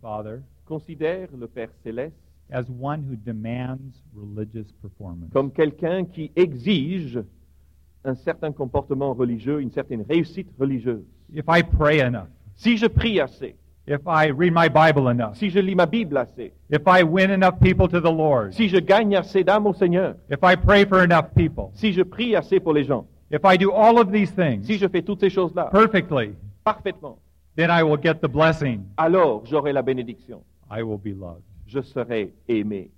Father considère le Père céleste as one who demands religious performance. comme quelqu'un qui exige un certain comportement religieux, une certaine réussite religieuse. If I pray enough, Si je prie assez, if I read my Bible enough, si je lis ma Bible assez, if I win enough people to the Lord, si je gagne assez d'âmes au Seigneur, if I pray for enough people, si je prie assez pour les gens, if I do all of these things. Si je fais toutes ces choses-là. Perfectly, parfaitement, then I will get the blessing. alors j'aurai la bénédiction. I will be loved. Je serai aimé.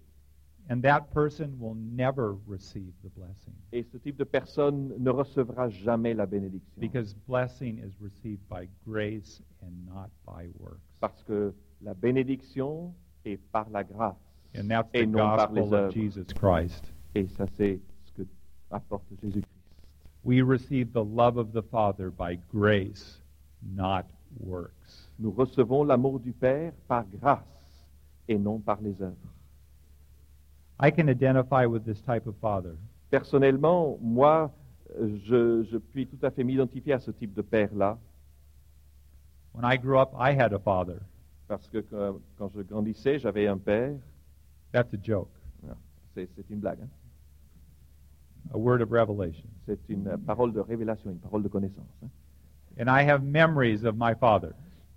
And that person will never receive the blessing Et ce type de personne ne recevra jamais la bénédiction. because blessing is received by grace and not by works. Parce que la bénédiction est par la grâce And that's et the non par les gospel of. Jesus Christ. Et ça, c'est ce que apporte Jésus-Christ. We receive the love of the Father by grace, not works. Nous recevons l'amour du Père par grâce et non par les œuvres. I can identify with this type of father Personnellement, moi, je, je puis tout à fait m'identifier à ce type de Père-là, When I grew up, I had a father. parce que quand, quand je grandissais, j'avais un Père. That's a joke, C'est c'est une blague. hein. a word of revelation. C'est une euh, parole de révélation, une parole de connaissance. hein. And I have memories of my father.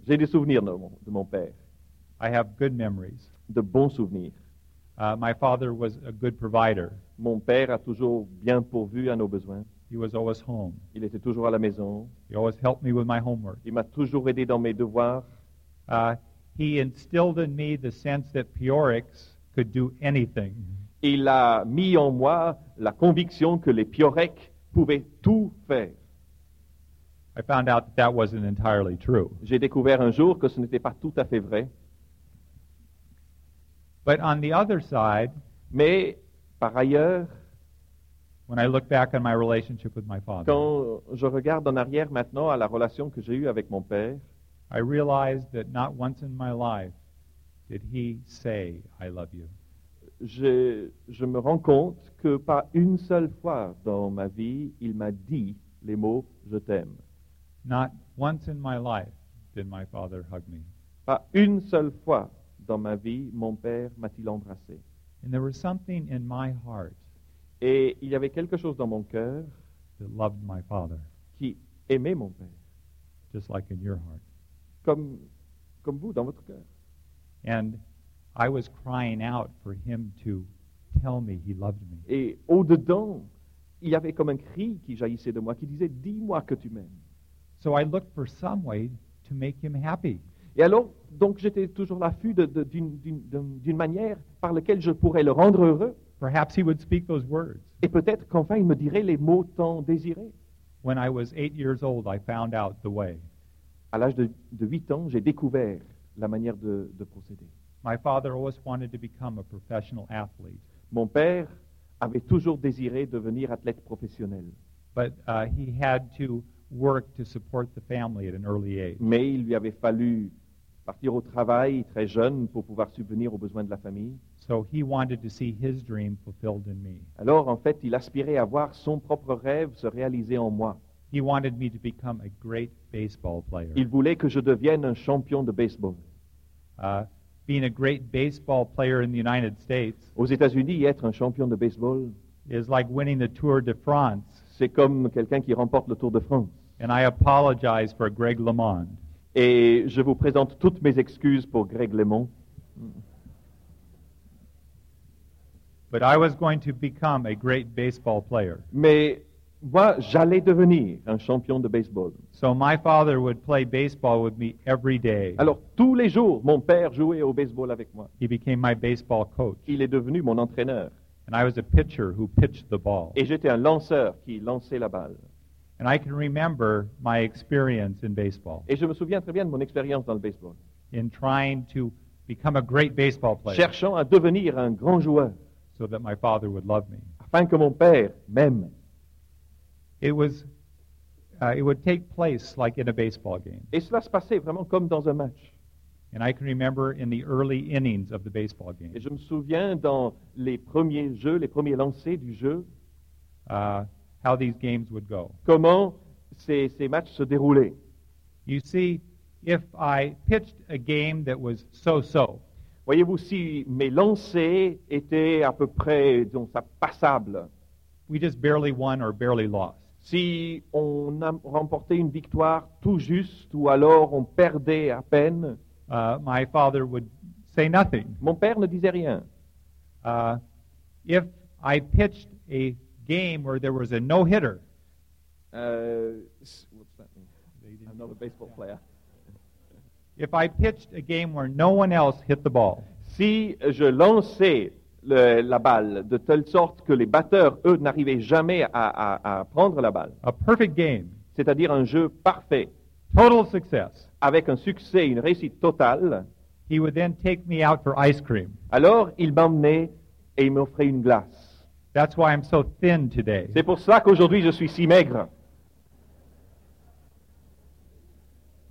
J'ai des souvenirs de mon, de mon Père, I have good memories. de bons souvenirs. Uh, my father was a good provider. Mon Père a toujours bien pourvu à nos besoins. He was always home. Il était toujours à la maison. He always helped me with my homework. Il m'a toujours aidé dans mes devoirs. Uh, he instilled in me the sense that Peorix could do anything. Il a mis en moi la conviction que les Piorek pouvaient tout faire. J'ai découvert un jour que ce n'était pas tout à fait vrai. But on the other side, Mais par ailleurs, when I look back on my relationship with my father, quand je regarde en arrière maintenant à la relation que j'ai eue avec mon Père, I realized that not once in my life did he say, I love you. je, je me rends compte que pas une seule fois dans ma vie, il m'a dit les mots je t'aime. Not once in my life did my father hug me. Pas une seule fois dans ma vie, mon Père m'a-t-il embrassé. And there was something in my heart Et il y avait quelque chose dans mon cœur that loved my father, qui aimait mon Père, just like in your heart. comme, comme vous dans votre cœur. And I was crying out for him to tell me he loved me. Et au-dedans, il y avait comme un cri qui jaillissait de moi, qui disait, dis-moi que tu m'aimes. So I looked for some way to make him happy. Et alors, donc j'étais toujours l'affût d'une manière par laquelle je pourrais le rendre heureux. Perhaps he would speak those words. Et peut-être qu'enfin il me dirait les mots tant désirés. When I was eight years old, I found out the way. À l'âge de, de 8 ans, j'ai découvert la manière de, de procéder. My father always wanted to become a professional athlete, Mon père avait toujours désiré devenir athlète professionnel, but uh, he had to work to support the family at an early age. mais il lui avait fallu partir au travail très jeune pour pouvoir subvenir aux besoins de la famille. So he wanted to see his dream fulfilled in me. Alors, en fait, il aspirait à voir son propre rêve se réaliser en moi. He wanted me to become a great baseball player. Il voulait que je devienne un champion de baseball. Uh, being a great baseball player in the United States Aux États-Unis, être un champion de baseball, is like winning the Tour de France. C'est comme quelqu'un qui remporte le Tour de France. And I apologize for Greg LeMond. Et je vous présente toutes mes excuses pour Greg Lemond. But I was going to become a great baseball player. Mais moi, j'allais devenir un champion de baseball. So my father would play baseball with me every day. Alors, tous les jours, mon père jouait au baseball avec moi. He became my baseball coach. Il est devenu mon entraîneur. And I was a pitcher who pitched the ball. Et j'étais un lanceur qui lançait la balle. And I can remember my experience in baseball, Et je me souviens très bien de mon expérience dans le baseball. in trying to become a great baseball player Cherchant à devenir un grand joueur, so that my father would love me. afin que mon père m'aime. It was, uh, it would take place like in a baseball game. Et cela se passait vraiment comme dans un match. And I can remember in the early innings of the baseball game Et je me souviens dans les premiers jeux, les premiers lancers du jeu, uh, how these games would go. comment ces, ces matchs se déroulaient. You see, if I pitched a game that was so-so, Voyez-vous, si mes lancers étaient à peu près, disons ça, passables, we just barely won or barely lost. si on a remporté une victoire tout juste ou alors on perdait à peine, uh, my father would say nothing. mon père ne disait rien. Uh, if I pitched a game where there was a no-hitter, Euh, s- what's that mean? Another baseball player. if I pitched a game where no one else hit the ball, Si je lançais le- la balle de telle sorte que les batteurs, eux, n'arrivaient jamais à, à- à prendre la balle, a perfect game, c'est-à-dire un jeu parfait, total success, avec un succès, une réussite totale, he would then take me out for ice cream. alors il m'emmenait et il m'offrait une glace. That's why I'm so thin today. C'est pour ça qu'aujourd'hui je suis si maigre.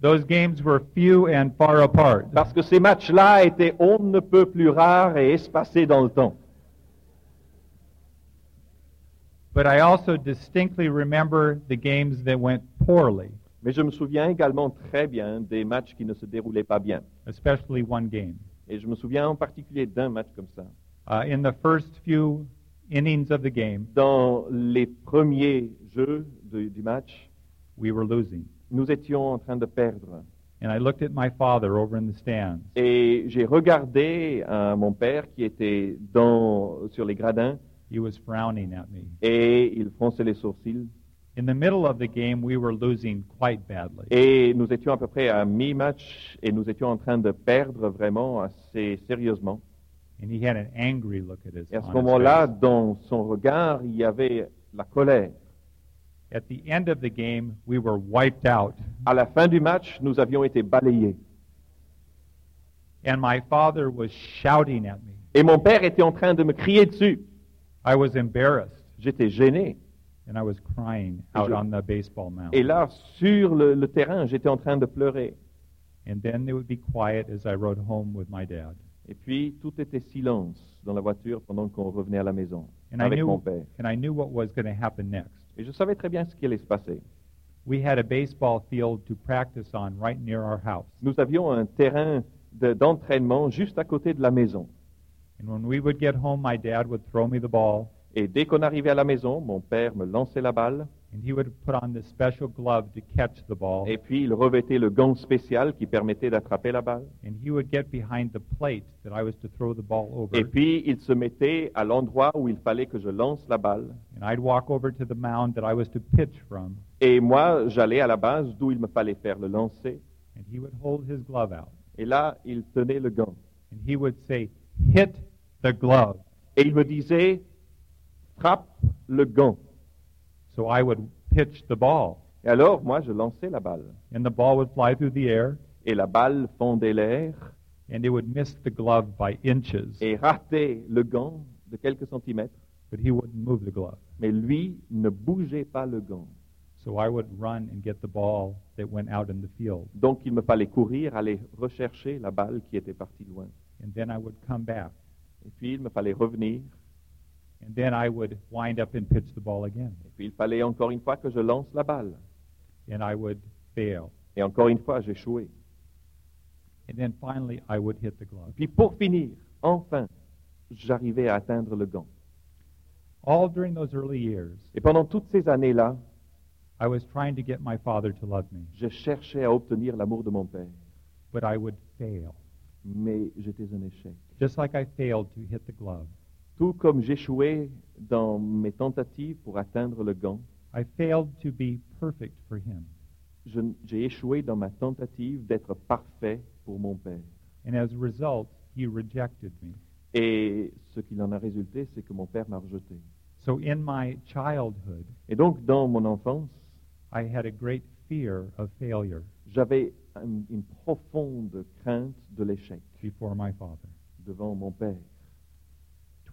Those games were few and far apart. Parce que ces matchs-là étaient on ne peut plus rares et espacés dans le temps. But I also distinctly remember the games that went poorly, Mais je me souviens également très bien des matchs qui ne se déroulaient pas bien. especially one game. Et je me souviens en particulier d'un match comme ça. Uh, in the first few innings of the game, Dans les premiers jeux de- du match, we were losing. nous étions en train de perdre. And I looked at my father over in the stands, Et j'ai regardé euh, mon père qui était dans, sur les gradins he was frowning at me. et il fronçait les sourcils. In the middle of the game, we were losing quite badly. Et nous étions à peu près à mi-match et nous étions en train de perdre vraiment assez sérieusement. And he had an angry look at his, Et à ce moment-là, dans son regard, il y avait la colère. At the end of the game, we were wiped out. À la fin du match, nous avions été balayés. And my father was shouting at me. Et mon père était en train de me crier dessus. I was embarrassed, J'étais gêné. And I was crying out on the baseball mound. Et là, sur le, le terrain, j'étais en train de pleurer. And then it would be quiet as I rode home with my dad. Et puis, tout était silence dans la voiture pendant qu'on revenait à la maison And I avec knew, mon père. and I knew what was going to happen next. Et je savais très bien ce qui allait se passer. We had a baseball field to practice on right near our house. Nous avions un terrain de- d'entraînement juste à côté de la maison. And when we would get home, my dad would throw me the ball, Et dès qu'on arrivait à la maison, mon père me lançait la balle and he would put on this special glove to catch the ball. et puis il revêtait le gant spécial qui permettait d'attraper la balle. And he would get behind the plate that I was to throw the ball over. Et puis il se mettait à l'endroit où il fallait que je lance la balle. And I'd walk over to the mound that I was to pitch from, Et moi, j'allais à la base d'où il me fallait faire le lancer. and he would hold his glove out. Et là, il tenait le gant. And he would say, Hit the glove. Et il me disait, frappe le gant. So I would pitch the ball, Et alors, moi, je lançais la balle. and the ball would fly through the air, Et la balle fondait l'air and it would miss the glove by inches, et ratait le gant de quelques centimètres. but he wouldn't move the glove. Mais lui ne bougeait pas le gant. So I would run and get the ball that went out in the field, Donc, il me fallait courir, aller rechercher la balle qui était partie loin. and then I would come back, Et puis, il me fallait revenir. And then I would wind up and pitch the ball again, Et puis, il fallait encore une fois que je lance la balle. and I would fail. Et encore une fois, j'échouais. And then finally, I would hit the glove. Puis, pour finir, enfin, j'arrivais à atteindre le gant. All during those early years, Et pendant toutes ces années-là, I was trying to get my father to love me, je cherchais à obtenir l'amour de mon père. but I would fail, Mais j'étais un échec. just like I failed to hit the glove. Tout comme j'échouais dans mes tentatives pour atteindre le gant, I failed to be perfect for him. je- j'ai échoué dans ma tentative d'être parfait pour mon père. And as a result, he rejected me. Et ce qu'il en a résulté, c'est que mon père m'a rejeté. So in my childhood, Et donc, dans mon enfance, I had a great fear of failure j'avais un- une profonde crainte de l'échec before my father. devant mon père.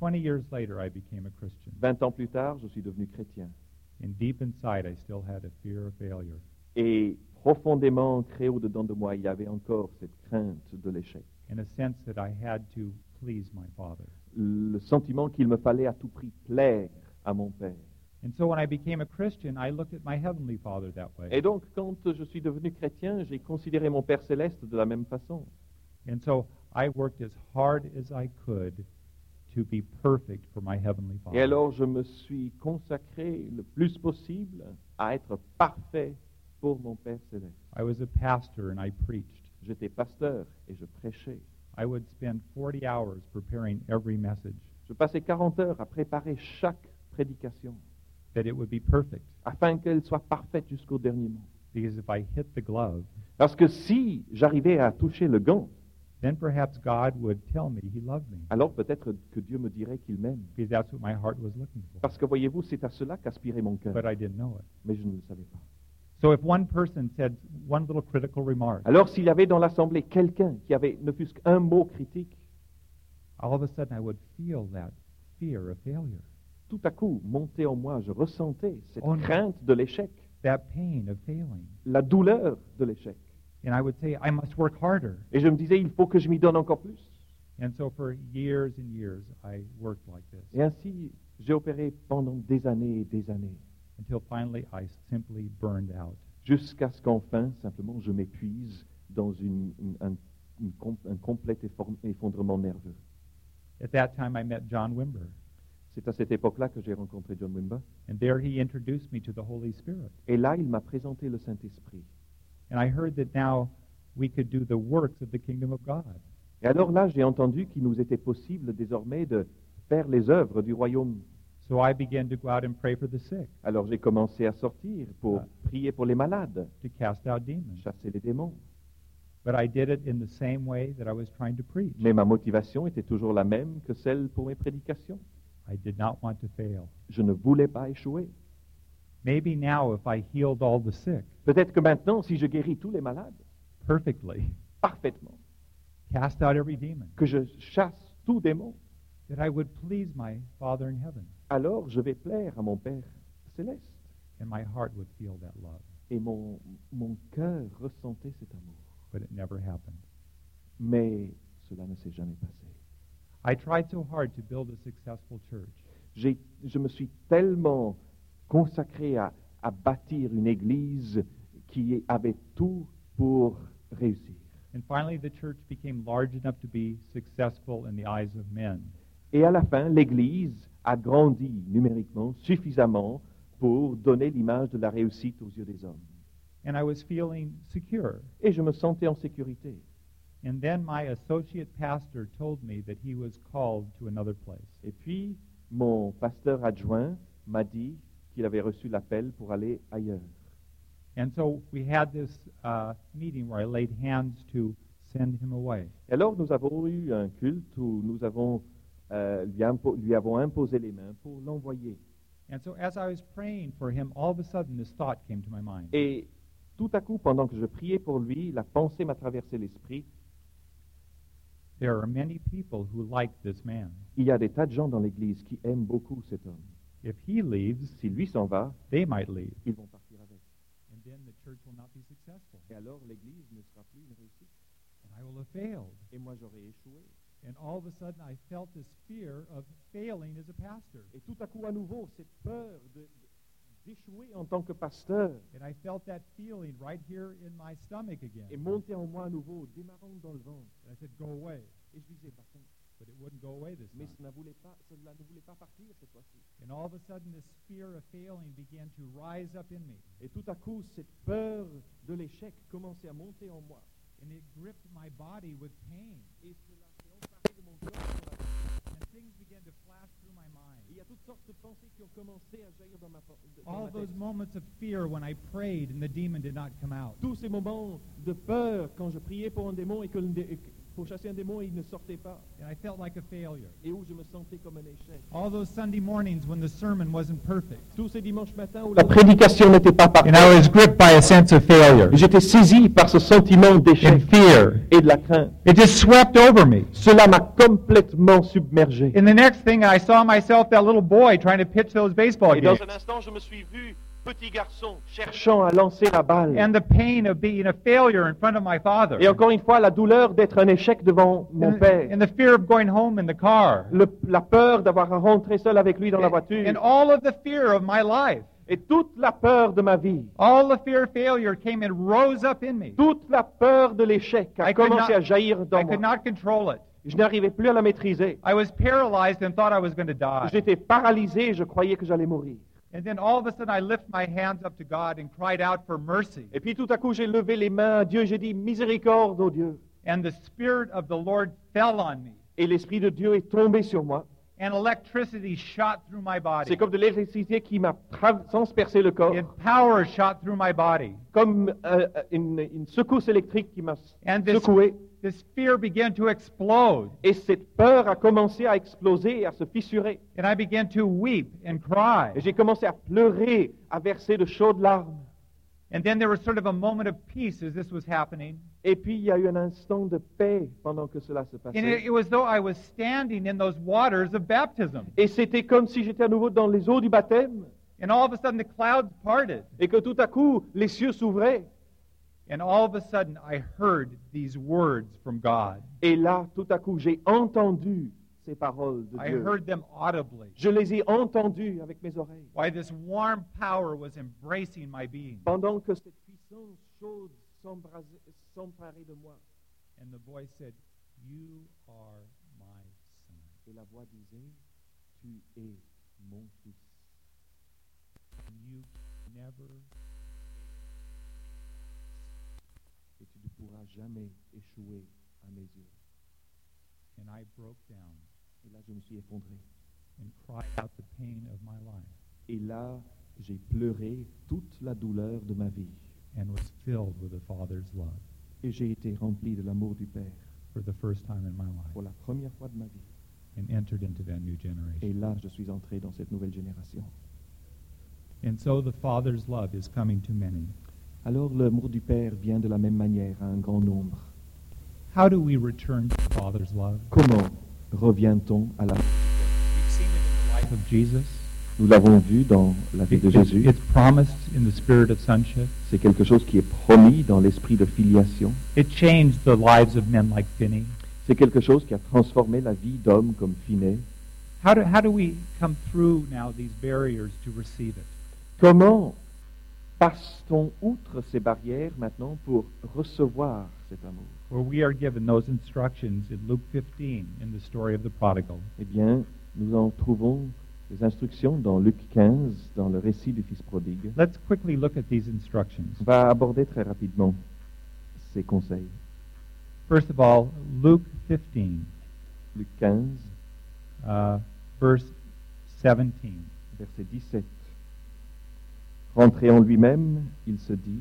20 years later, I became a Christian. Ans plus tard, je suis devenu chrétien. And deep inside, I still had a fear of failure. Et profondément ancré au-dedans de moi, il y avait encore cette crainte de l'échec. In a sense that I had to please my father. Le sentiment qu'il me fallait à tout prix plaire à mon père. And so when I became a Christian, I looked at my Heavenly Father that way. Et donc, quand je suis devenu chrétien, j'ai considéré mon Père céleste de la même façon. And so I worked as hard as I could to be perfect for my Heavenly Father. Et alors, je me suis consacré le plus possible à être parfait pour mon Père céleste. I was a pastor and I preached. J'étais pasteur et je prêchais. I would spend 40 hours preparing every message Je passais 40 heures à préparer chaque prédication that it would be perfect. afin qu'elle soit parfaite jusqu'au dernier mot. Because if I hit the glove, Parce que si j'arrivais à toucher le gant, then perhaps God would tell me He loved me. alors peut-être que Dieu me dirait qu'il m'aime. Because that's what my heart was looking for. Parce que voyez-vous, c'est à cela qu'aspirait mon cœur. But I didn't know it. Mais je ne le savais pas. So if one person said one little critical remark, Alors s'il y avait dans l'assemblée quelqu'un qui avait ne fût-ce qu'un mot critique, all of a sudden I would feel that fear of failure, tout à coup, montait en moi, je ressentais cette Oh crainte de l'échec, that pain of failing. la douleur de l'échec. And I would say, I must work harder. Et je me disais, il faut que je m'y donne encore plus. And so for years and years, I worked like this Et ainsi, j'ai opéré pendant des années et des années, until finally I simply burned out. jusqu'à ce qu'enfin, simplement, je m'épuise dans une- une- un, une com- un complet effondrement nerveux. At that time, I met John Wimber. C'est à cette époque-là que j'ai rencontré John Wimber. And there he introduced me to the Holy Spirit. Et là, il m'a présenté le Saint-Esprit. And I heard that now we could do the works of the kingdom of God. Et alors là, j'ai entendu qu'il nous était possible désormais de faire les œuvres du royaume. So I began to go out and pray for the sick, Alors j'ai commencé à sortir pour Ah. prier pour les malades, to cast out demons. chasser les démons. But I did it in the same way that I was trying to preach. Mais ma motivation était toujours la même que celle pour mes prédications. I did not want to fail. Je ne voulais pas échouer. Maybe now, if I healed all the sick Peut-être que maintenant, si je guéris tous les malades perfectly, parfaitement, cast out every demon, que je chasse tout démon, that I would please my Father in heaven, alors je vais plaire à mon Père céleste. and my heart would feel that love. Et mon, mon cœur ressentait cet amour. But it never happened. Mais cela ne s'est jamais passé. I tried so hard to build a successful church. Je me suis tellement consacré à, à bâtir une église qui avait tout pour réussir. And finally, the church became large enough to be successful in the eyes of men. Et à la fin, l'église a grandi numériquement suffisamment pour donner l'image de la réussite aux yeux des hommes. And I was feeling secure. Et je me sentais en sécurité. And then my associate pastor told me that he was called to another place. Et puis, mon pasteur adjoint m'a dit qu'il avait reçu l'appel pour aller ailleurs. And so we had this uh, meeting where I laid hands to send him away. Et alors, nous avons eu un culte où nous avons, euh, lui, impo- lui avons imposé les mains pour l'envoyer. And so as I was praying for him, all of a sudden this thought came to my mind. Et tout à coup, pendant que je priais pour lui, la pensée m'a traversé l'esprit. There are many people who like this man. Il y a des tas de gens dans l'Église qui aiment beaucoup cet homme. If he leaves, Si lui s'en va, they might leave. ils vont partir avec. And then the church will not be successful. Et alors, l'Église ne sera plus une réussite. And I will have failed. Et moi, j'aurais échoué. And all of a sudden I felt this fear of failing as a pastor. Et tout à coup, à nouveau, cette peur de- d'échouer en tant que pasteur And I felt that feeling right here in my stomach again. est montée en moi à nouveau, démarrant dans le ventre. And I said, go away. Et je disais, va-t'en. But it wouldn't go away this Mais time. cela, voulait pas, cela ne voulait pas partir cette fois-ci. And all of a sudden this fear of failing began to rise up in me. Et tout à coup, cette peur de l'échec commençait à monter en moi. And it gripped my body with pain. Et cela s'est emparé de mon corps. And things began to flash through my Et mind. il y a toutes sortes de pensées qui ont commencé à jaillir dans ma, pen- dans All ma those tête. moments of fear when I prayed and the demon did not come out. Tous ces moments de peur quand je priais pour un démon et que le dé- et que- pour chasser un démon, il ne sortait pas. And I felt like a failure. Et où je me sentais comme un échec. All those Sunday mornings when the sermon wasn't perfect. Tous ces dimanches matins où la prédication n'était pas parfaite. And I was gripped by a sense of failure J'étais saisi par ce sentiment and d'échec fear. et de la crainte. It just swept over me. Cela m'a complètement submergé. In the next thing, I saw myself, that little boy, trying to pitch those baseball Et dans games. un instant, je me suis vu petit garçon cherchant à lancer la balle. and the pain of being a failure in front of my father, Et encore une fois, la douleur d'être un échec devant mon and, père. and the fear of going home in the car, Le- la peur d'avoir à rentrer seul avec lui dans la voiture. and all of the fear of my life. Et toute la peur de ma vie. All the fear of failure came and rose up in me. Toute la peur de l'échec a I could commencé not- à jaillir dans I moi. could not control it. Je n'arrivais plus à la maîtriser. I was paralyzed and thought I was going to die. J'étais paralysé et je croyais que j'allais mourir. And then all of a sudden I lift my hands up to God and cried out for mercy. Et puis tout à coup, j'ai levé les mains à Dieu, j'ai dit miséricorde, ô Dieu. And the Spirit of the Lord fell on me. Et l'Esprit de Dieu est tombé sur moi. And electricity shot through my body. C'est comme de l'électricité qui m'a tra- transpercé le corps, And power shot through my body. comme euh, une, une secousse électrique qui m'a And this, secoué. this fear began to explode. Et cette peur a commencé à exploser et à se fissurer. And I began to weep and cry. Et j'ai commencé à pleurer, à verser de chaudes larmes. And then there was sort of a moment of peace as this was happening. Et puis il y a eu un instant de paix pendant que cela se And it, passait. it was though I was standing in those waters of baptism. Et c'était comme si j'étais à nouveau dans les eaux du baptême And all of a sudden the clouds parted. et que tout à coup les cieux s'ouvraient. And all of a sudden I heard these words from God. Et là, tout à coup, j'ai entendu ces paroles de I Dieu. heard them audibly. Je les ai entendues avec mes oreilles. Why this warm power was embracing my being. Pendant que cette puissance chaude s'emparait de moi. And the voice said, You are my son. Et la voix disait, Tu es mon fils. And you never Et tu ne pourras jamais échouer à mes yeux. and I broke down Et là, je me suis effondré. and cried out the pain of my life Et là, j'ai pleuré toute la douleur de ma vie. and was filled with the Father's love Et j'ai été rempli de l'amour du Père for the first time in my pour life la première fois de ma vie. and entered into that new Et generation. là, je suis entré dans cette nouvelle génération. And so the Father's love is coming to many. Alors l'amour du Père vient de la même manière à un grand nombre. How do we return to the Father's love? Comment revient-on à la... Nous l'avons vu dans la vie de Jésus. C'est quelque chose qui est promis dans l'esprit de filiation. Finney. C'est quelque chose qui a transformé la vie d'hommes comme it? Comment passe-t-on outre ces barrières maintenant pour recevoir cet amour? Where we are given those instructions in Luke 15 in the story of the prodigal. Eh bien, nous en trouvons les instructions dans Luc 15, dans le récit du Fils prodigue. Let's quickly look at these instructions. On va aborder très rapidement ces conseils. First of all, Luke 15, Luc 15, uh, verse 17. verset 17. Rentré en lui-même, il se dit,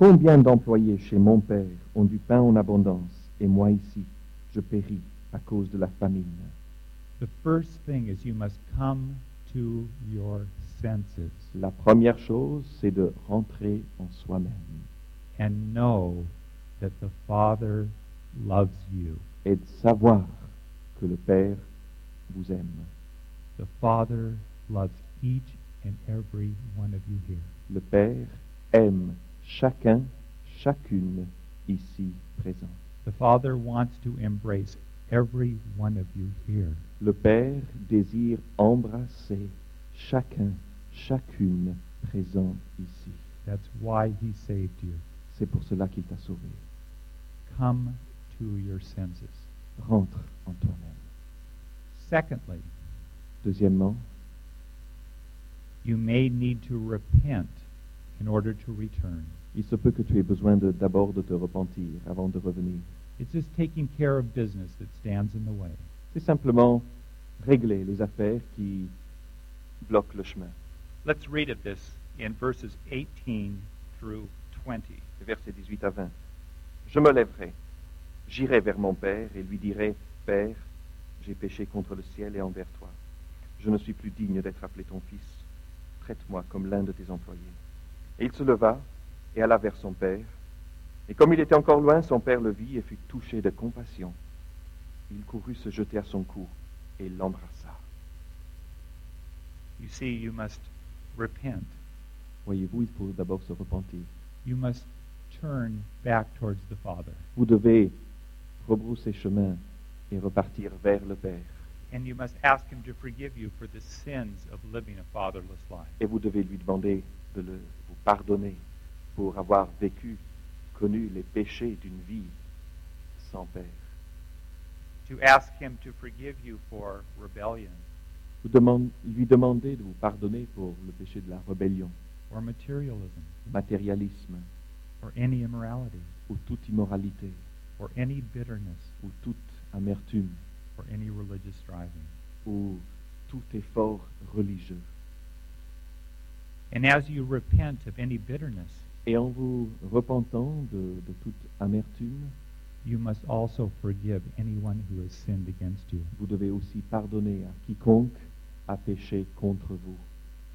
Combien d'employés chez mon Père ont du pain en abondance, et moi ici, je péris à cause de la famine. The first thing is you must come to your senses La première chose, c'est de rentrer en soi-même and know that the Father loves you. et de savoir que le Père vous aime. The Father loves each and every one of you here. Le Père aime chacun, chacune ici présent. The Father wants to embrace every one of you here. Le Père désire embrasser chacun, chacune présent ici. That's why He saved you. C'est pour cela qu'il t'a sauvé. Come to your senses. Rentre en toi-même. Secondly, Deuxièmement, you may need to repent in order to return. il se peut que tu aies besoin de- d'abord de te repentir avant de revenir. It's just taking care of business that stands in the way. C'est simplement régler les affaires qui bloquent le chemin. Let's read of this in verses 18 through 20. Versets 18 à 20. Je me lèverai, j'irai vers mon Père et lui dirai, Père, j'ai péché contre le ciel et envers toi. Je ne suis plus digne d'être appelé ton fils. Traite-moi comme l'un de tes employés. Et il se leva et alla vers son Père. Et comme il était encore loin, son Père le vit et fut touché de compassion. Il courut se jeter à son cou et l'embrassa. You see, you must repent Voyez-vous, il faut d'abord se repentir. You must turn back towards the Father. Vous devez rebrousser chemin et repartir vers le Père. And you must ask Him to forgive you for the sins of living a fatherless life. Et vous devez lui demander de le, vous pardonner pour avoir vécu, connu les péchés d'une vie sans Père. To ask Him to forgive you for rebellion. Vous demande- lui demandez de vous pardonner pour le péché de la rébellion, or materialism. Matérialisme. Or any immorality. Ou toute immoralité. Or any bitterness. Ou toute amertume. Or any religious striving. ou tout effort religieux. And as you repent of any bitterness, Et en vous repentant de, de toute amertume, you must also forgive anyone who has sinned against you, vous devez aussi pardonner à quiconque a péché contre vous,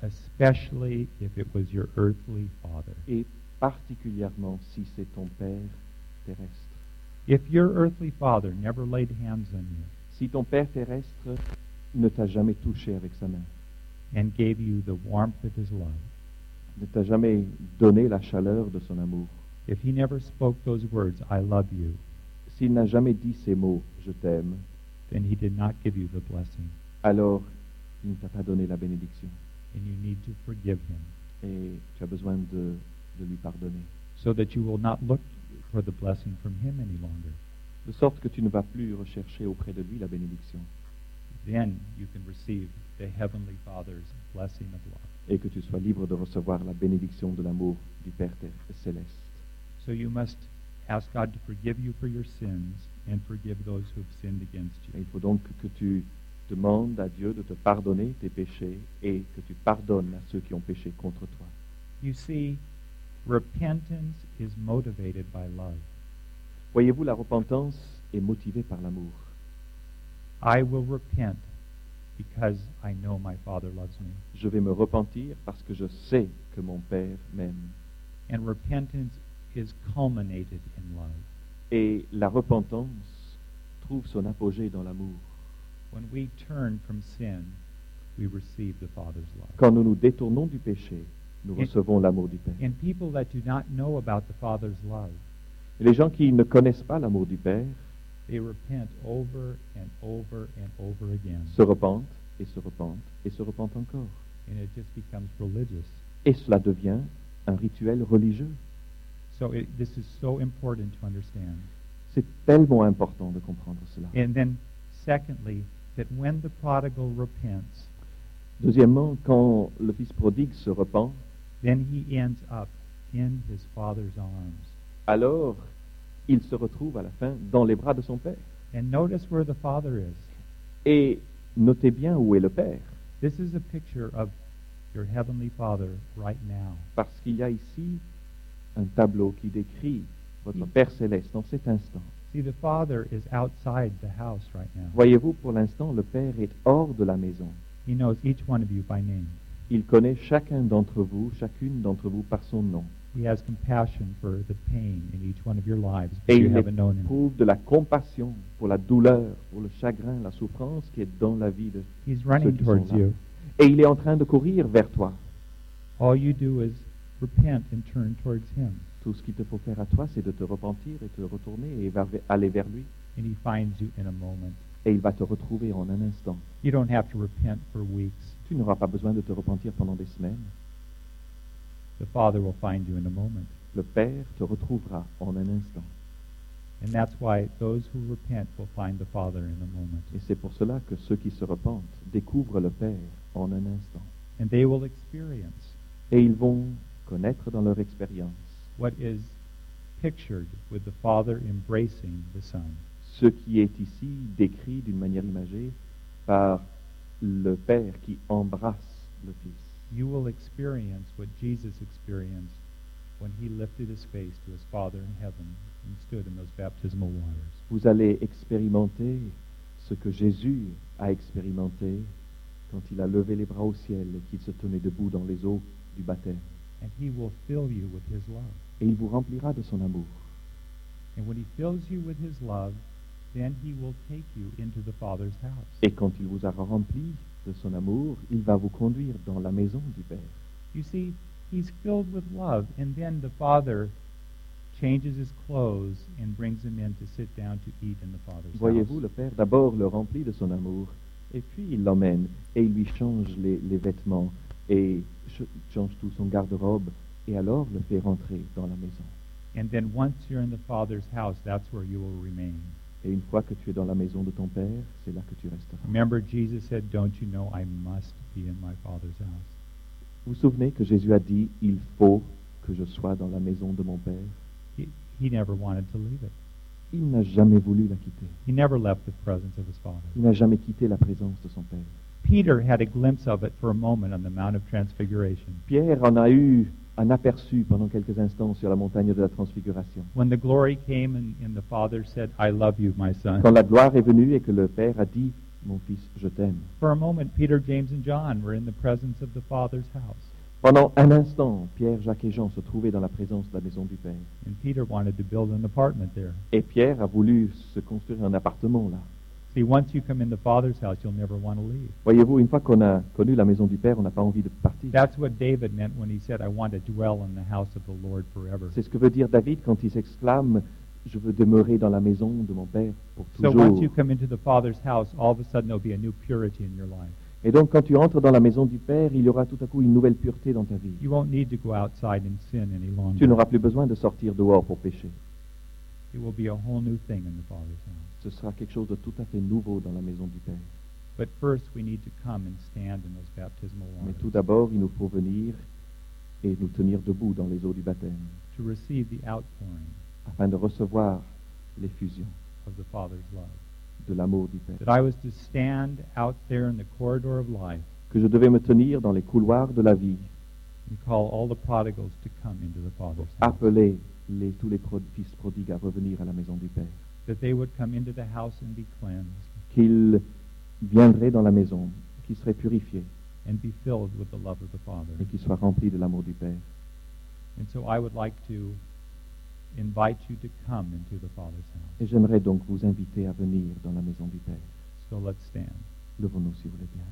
especially if it was your earthly father. et particulièrement si c'est ton Père terrestre. If your earthly father never laid hands on you Si ton Père terrestre ne t'a jamais touché avec sa main, and gave you the warmth of his love, ne t'a jamais donné la chaleur de son amour, if he never spoke those words, I love you, s'il n'a jamais dit ces mots, je t'aime, then he did not give you the blessing. alors il ne t'a pas donné la bénédiction. And you need to forgive him Et tu as besoin de, de lui pardonner. so that you will not look for the blessing from him any longer. De sorte que tu ne vas plus rechercher auprès de lui la bénédiction. Then you can receive the Heavenly Father's blessing of love. Et que tu sois libre de recevoir la bénédiction de l'amour du Père céleste. So you must ask God to forgive you for your sins and forgive those who have sinned against Et you. il faut donc que tu demandes à Dieu de te pardonner tes péchés et que tu pardonnes à ceux qui ont péché contre toi. You see, repentance is motivated by love. Voyez-vous, la repentance est motivée par l'amour. I will repent because I know my Father loves me. Je vais me repentir parce que je sais que mon Père m'aime. And repentance is culminated in love. Et la repentance trouve son apogée dans l'amour. When we turn from sin, we receive the Father's love. Quand nous nous détournons du péché, nous recevons l'amour du Père. And people that do not know about the Father's love, Et les gens qui ne connaissent pas l'amour du Père they repent over and over and over again. se repentent et se repentent et se repentent encore. And it just becomes religious. Et cela devient un rituel religieux. So it, this is so important to understand. C'est tellement important de comprendre cela. And then, secondly, that when the prodigal repents, Deuxièmement, quand le fils prodigue se repent, then he ends up in his father's arms. alors il se retrouve à la fin dans les bras de son Père. And notice where the father is. Et notez bien où est le Père, This is a picture of your heavenly Father right now. parce qu'il y a ici un tableau qui décrit votre Père céleste dans cet instant. See, the Father is outside the house right now. Voyez-vous, pour l'instant, le Père est hors de la maison. He knows each one of you by name. Il connaît chacun d'entre vous, chacune d'entre vous par son nom. He has compassion for the pain in each one of your lives, Et you il haven't known him. éprouve de la compassion pour la douleur, pour le chagrin, la souffrance qui est dans la vie de He's ceux running qui sont towards là. you. Et il est en train de courir vers toi. All you do is repent and turn towards him, Tout ce qu'il te faut faire à toi, c'est de te repentir et te retourner et va- aller vers lui. and he finds you in a moment. Et il va te retrouver en un instant. You don't have to repent for weeks. Tu n'auras pas besoin de te repentir pendant des semaines. The Father will find you in a moment. Le Père te retrouvera en un instant. And that's why those who repent will find the Father in a moment. Et c'est pour cela que ceux qui se repentent découvrent le Père en un instant. And they will experience Et ils vont connaître dans leur expérience what is pictured with the Father embracing the Son. ce qui est ici décrit d'une manière imagée par le Père qui embrasse le Fils. You will experience what Jesus experienced when he lifted his face to his Father in heaven and stood in those baptismal waters. Vous allez expérimenter ce que Jésus a expérimenté quand il a levé les bras au ciel et qu'il se tenait debout dans les eaux du baptême. And he will fill you with his love. Et il vous remplira de son amour. And when he fills you with his love, then he will take you into the Father's house. Et quand il vous aura rempli de son amour, il va vous conduire dans la maison du Père. You see, he's filled with love. And then the father changes his clothes and brings him in to sit down to eat in the father's Voyez-vous, house. le Père d'abord le remplit de son amour, et puis il l'emmène, et il lui change les, les vêtements, et ch- change tout son garde-robe, et alors le fait rentrer dans la maison. And then once you're in the father's house, that's where you will remain. Et une fois que tu es dans la maison de ton Père, c'est là que tu resteras. Remember, Jesus said, Don't you know I must be in my father's house? Vous vous souvenez que Jésus a dit, il faut que je sois dans la maison de mon Père He, he never wanted to leave it. Il n'a jamais voulu la quitter. He never left the presence of his father. Il n'a jamais quitté la présence de son Père. Peter had a glimpse of it for a moment on the Mount of Transfiguration. Pierre en a eu un aperçu pendant quelques instants sur la montagne de la transfiguration. When the glory came and, and the Father said, I love you, my son. Quand la gloire est venue et que le Père a dit, mon fils, je t'aime. For a moment, Peter, James, and John were in the presence of the Father's house. Pendant un instant, Pierre, Jacques et Jean se trouvaient dans la présence de la maison du Père. And Peter wanted to build an apartment there. Et Pierre a voulu se construire un appartement là. See, once you come in the Father's house, you'll never want to leave. Voyez-vous, une fois qu'on a connu la maison du Père, on n'a pas envie de partir. That's what David meant when he said, I want to dwell in the house of the Lord forever. C'est ce que veut dire David quand il s'exclame Je veux demeurer dans la maison de mon Père pour So toujours. once you come into the Father's house, all of a sudden there'll be a new purity in your life. Et donc, quand tu entres dans la maison du Père, il y aura tout à coup une nouvelle pureté dans ta vie. You won't need to go outside and sin any longer. Tu n'auras plus besoin de sortir dehors pour pécher. It will be a whole new thing in the Father's house. Ce sera quelque chose de tout à fait nouveau dans la maison du Père. But first, we need to come and stand in those baptismal Mais waters tout d'abord, il nous faut venir et nous tenir debout dans les eaux du baptême, to receive the outpouring afin de recevoir l'effusion of the Father's love. de l'amour du Père. That I was to stand out there in the corridor of life Que je devais me tenir dans les couloirs de la vie, and call all the prodigals to come into the Father's house. appeler les- tous les pro- fils prodigues à revenir à la maison du Père. That they would come into the house and be cleansed Qu'ils viendraient dans la maison, qu'ils seraient purifiés and be filled with the love of the Father. et qu'ils soient remplis de l'amour du Père. And so I would like to invite you to come into the Father's house. Et j'aimerais donc vous inviter à venir dans la maison du Père. So let's stand. Levons-nous si vous voulez bien.